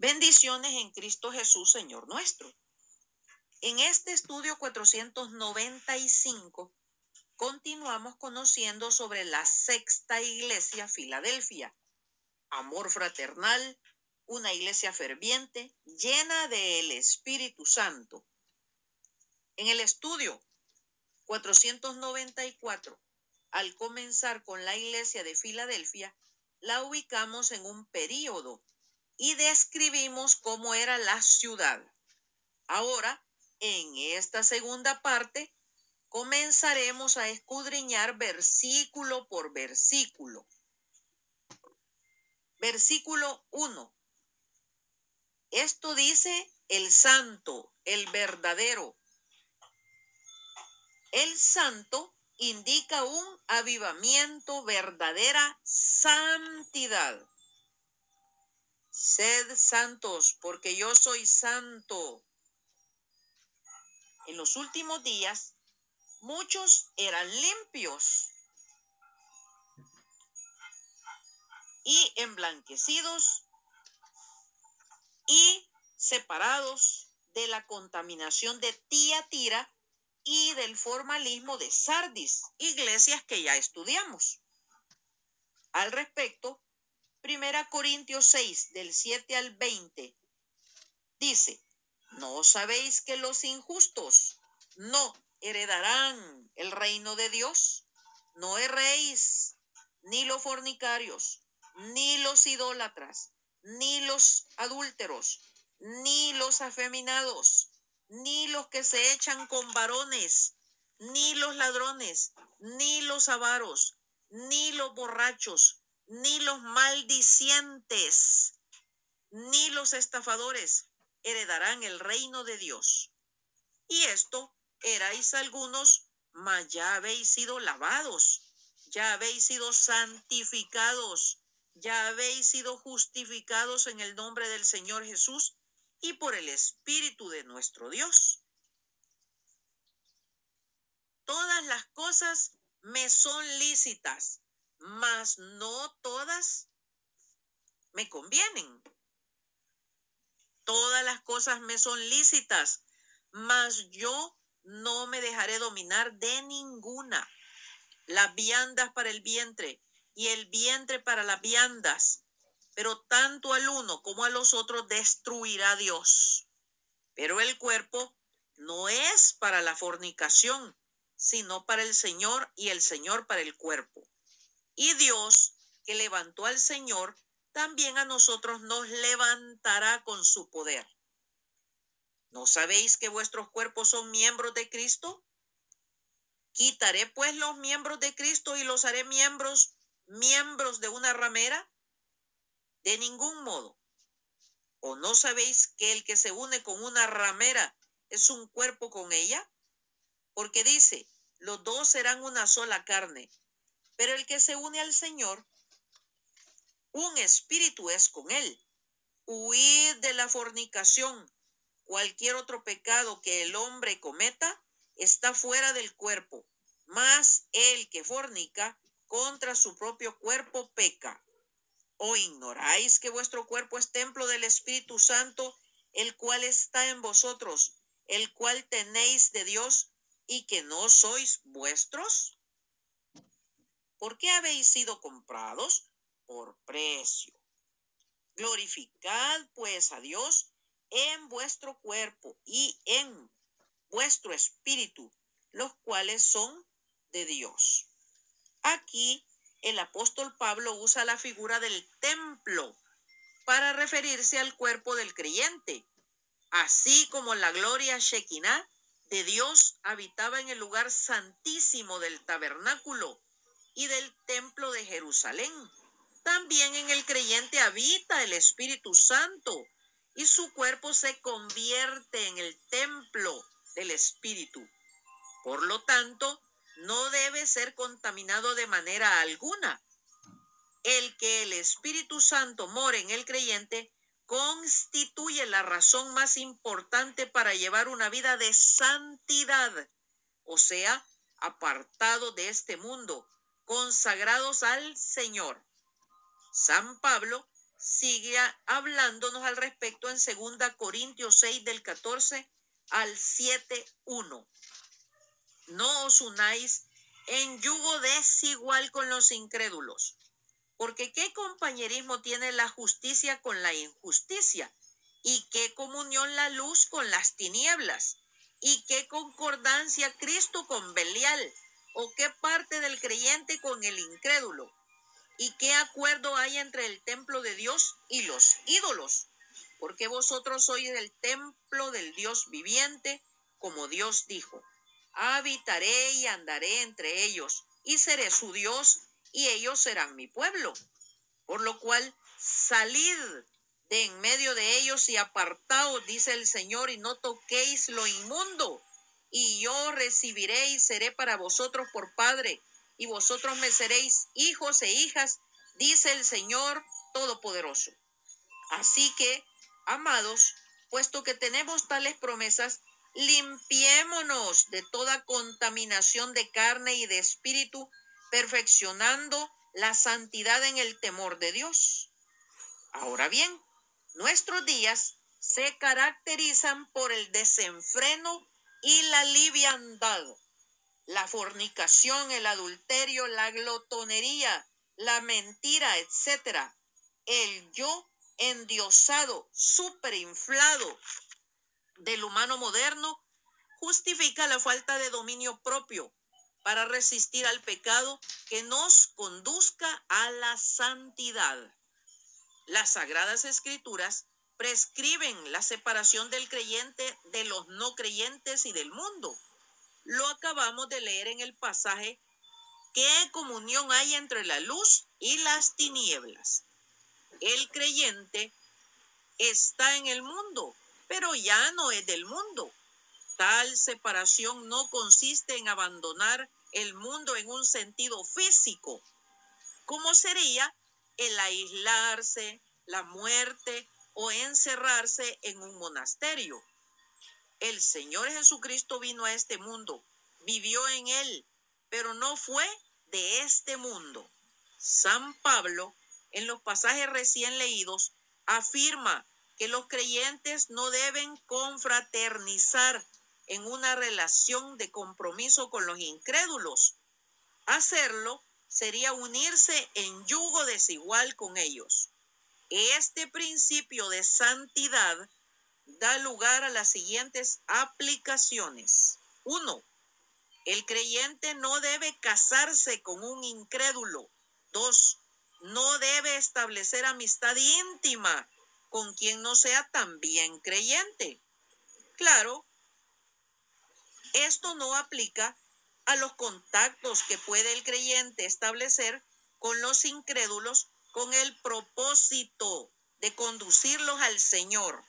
Bendiciones en Cristo Jesús, Señor nuestro. En este estudio 495 continuamos conociendo sobre la sexta iglesia Filadelfia. Amor fraternal, una iglesia ferviente, llena del Espíritu Santo. En el estudio 494, al comenzar con la iglesia de Filadelfia, la ubicamos en un período y describimos cómo era la ciudad. Ahora, en esta segunda parte, comenzaremos a escudriñar versículo por versículo. Versículo 1. Esto dice el santo, el verdadero. El santo indica un avivamiento, verdadera santidad. Sed santos, porque yo soy santo. En los últimos días, muchos eran limpios y emblanquecidos y separados de la contaminación de Tiatira y del formalismo de Sardis, iglesias que ya estudiamos. Al respecto, Primera Corintios 6, del 7 al 20, dice, ¿no sabéis que los injustos no heredarán el reino de Dios? No erréis, ni los fornicarios, ni los idólatras, ni los adúlteros, ni los afeminados, ni los que se echan con varones, ni los ladrones, ni los avaros, ni los borrachos, ni los maldicientes, ni los estafadores heredarán el reino de Dios. Y esto erais algunos, mas ya habéis sido lavados, ya habéis sido santificados, ya habéis sido justificados en el nombre del Señor Jesús y por el Espíritu de nuestro Dios. Todas las cosas me son lícitas, mas no todas me convienen. Todas las cosas me son lícitas, mas yo no me dejaré dominar de ninguna. Las viandas para el vientre y el vientre para las viandas, pero tanto al uno como a los otros destruirá Dios. Pero el cuerpo no es para la fornicación, sino para el Señor y el Señor para el cuerpo. Y Dios, que levantó al Señor, también a nosotros nos levantará con su poder. ¿No sabéis que vuestros cuerpos son miembros de Cristo? Quitaré pues los miembros de Cristo y los haré miembros, miembros de una ramera? De ningún modo. ¿O no sabéis que el que se une con una ramera es un cuerpo con ella? Porque dice, los dos serán una sola carne. Pero el que se une al Señor, un espíritu es con él. Huid de la fornicación. Cualquier otro pecado que el hombre cometa está fuera del cuerpo, mas el que fornica contra su propio cuerpo peca. ¿O ignoráis que vuestro cuerpo es templo del Espíritu Santo, el cual está en vosotros, el cual tenéis de Dios y que no sois vuestros? ¿Por qué habéis sido comprados? Por precio. Glorificad pues a Dios en vuestro cuerpo y en vuestro espíritu, los cuales son de Dios. Aquí el apóstol Pablo usa la figura del templo para referirse al cuerpo del creyente, así como la gloria Shekinah de Dios habitaba en el lugar santísimo del tabernáculo y del templo de Jerusalén. También en el creyente habita el Espíritu Santo y su cuerpo se convierte en el templo del Espíritu. Por lo tanto, no debe ser contaminado de manera alguna. El que el Espíritu Santo more en el creyente constituye la razón más importante para llevar una vida de santidad, o sea, apartado de este mundo, consagrados al Señor. San Pablo sigue hablándonos al respecto en 2 Corintios 6 del 14 al 7.1. No os unáis en yugo desigual con los incrédulos, porque ¿qué compañerismo tiene la justicia con la injusticia? ¿Y qué comunión la luz con las tinieblas? ¿Y qué concordancia Cristo con Belial? ¿O qué parte del creyente con el incrédulo? ¿Y qué acuerdo hay entre el templo de Dios y los ídolos? Porque vosotros sois el templo del Dios viviente, como Dios dijo. Habitaré y andaré entre ellos, y seré su Dios, y ellos serán mi pueblo. Por lo cual, salid de en medio de ellos y apartaos, dice el Señor, y no toquéis lo inmundo, y yo recibiré y seré para vosotros por Padre, y vosotros me seréis hijos e hijas, dice el Señor Todopoderoso. Así que, amados, puesto que tenemos tales promesas, limpiémonos de toda contaminación de carne y de espíritu, perfeccionando la santidad en el temor de Dios. Ahora bien, Nuestros días se caracterizan por el desenfreno y la liviandad, la fornicación, el adulterio, la glotonería, la mentira, etc. El yo endiosado, superinflado del humano moderno justifica la falta de dominio propio para resistir al pecado que nos conduzca a la santidad. Las sagradas escrituras prescriben la separación del creyente de los no creyentes y del mundo. Lo acabamos de leer en el pasaje ¿Qué comunión hay entre la luz y las tinieblas? El creyente está en el mundo, pero ya no es del mundo. Tal separación no consiste en abandonar el mundo en un sentido físico, como sería el aislarse, la muerte o encerrarse en un monasterio. El Señor Jesucristo vino a este mundo, vivió en él, pero no fue de este mundo. San Pablo, en los pasajes recién leídos, afirma que los creyentes no deben confraternizar en una relación de compromiso con los incrédulos. Hacerlo sería unirse en yugo desigual con ellos. Este principio de santidad da lugar a las siguientes aplicaciones. Uno, el creyente no debe casarse con un incrédulo. Dos, no debe establecer amistad íntima con quien no sea también creyente. Claro, esto no aplica a los contactos que puede el creyente establecer con los incrédulos con el propósito de conducirlos al Señor.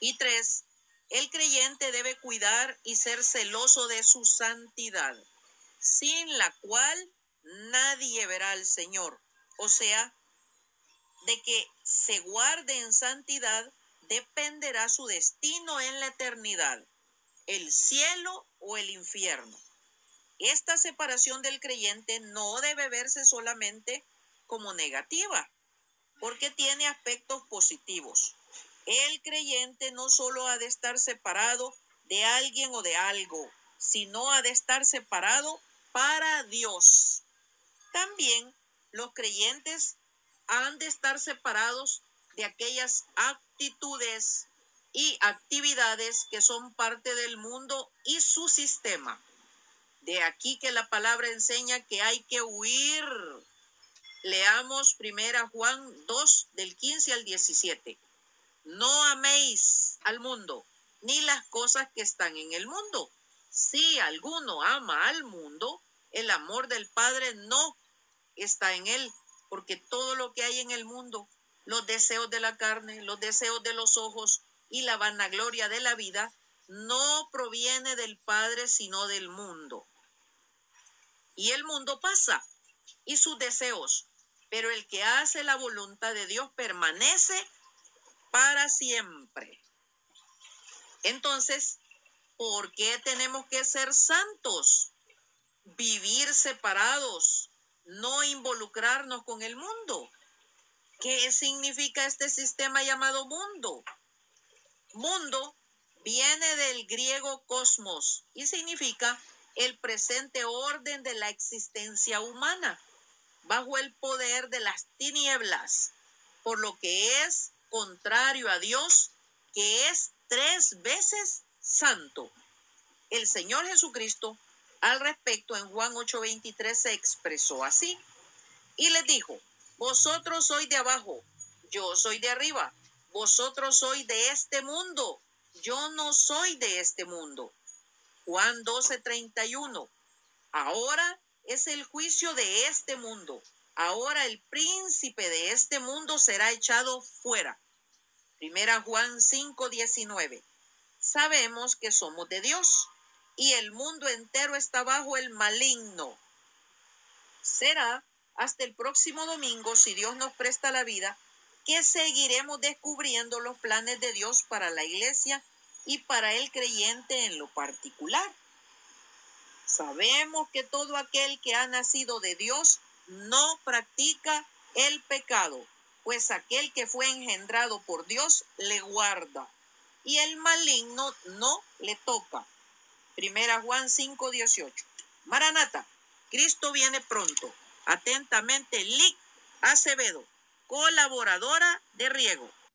Y tres, el creyente debe cuidar y ser celoso de su santidad, sin la cual nadie verá al Señor. O sea, de que se guarde en santidad dependerá su destino en la eternidad, el cielo o el infierno. Esta separación del creyente no debe verse solamente como negativa, porque tiene aspectos positivos. El creyente no solo ha de estar separado de alguien o de algo, sino ha de estar separado para Dios. También los creyentes han de estar separados de aquellas actitudes y actividades que son parte del mundo y su sistema. De aquí que la palabra enseña que hay que huir Leamos primera Juan 2 del 15 al 17. No améis al mundo, ni las cosas que están en el mundo. Si alguno ama al mundo, el amor del Padre no está en él, porque todo lo que hay en el mundo, los deseos de la carne, los deseos de los ojos y la vanagloria de la vida, no proviene del Padre, sino del mundo. Y el mundo pasa, y sus deseos, pero el que hace la voluntad de Dios permanece para siempre. Entonces, ¿por qué tenemos que ser santos? Vivir separados, no involucrarnos con el mundo. ¿Qué significa este sistema llamado mundo? Mundo viene del griego cosmos y significa el presente orden de la existencia humana bajo el poder de las tinieblas, por lo que es contrario a Dios, que es tres veces santo. El Señor Jesucristo al respecto en Juan 8:23 se expresó así y les dijo, vosotros sois de abajo, yo soy de arriba. Vosotros sois de este mundo, yo no soy de este mundo. Juan 12:31. Ahora es el juicio de este mundo. Ahora el príncipe de este mundo será echado fuera. Primera Juan 5:19. Sabemos que somos de Dios y el mundo entero está bajo el maligno. Será hasta el próximo domingo, si Dios nos presta la vida, que seguiremos descubriendo los planes de Dios para la iglesia y para el creyente en lo particular. Sabemos que todo aquel que ha nacido de Dios no practica el pecado, pues aquel que fue engendrado por Dios le guarda y el maligno no le toca. Primera Juan 5, 18. Maranata, Cristo viene pronto. Atentamente, Lic Acevedo, colaboradora de Riego.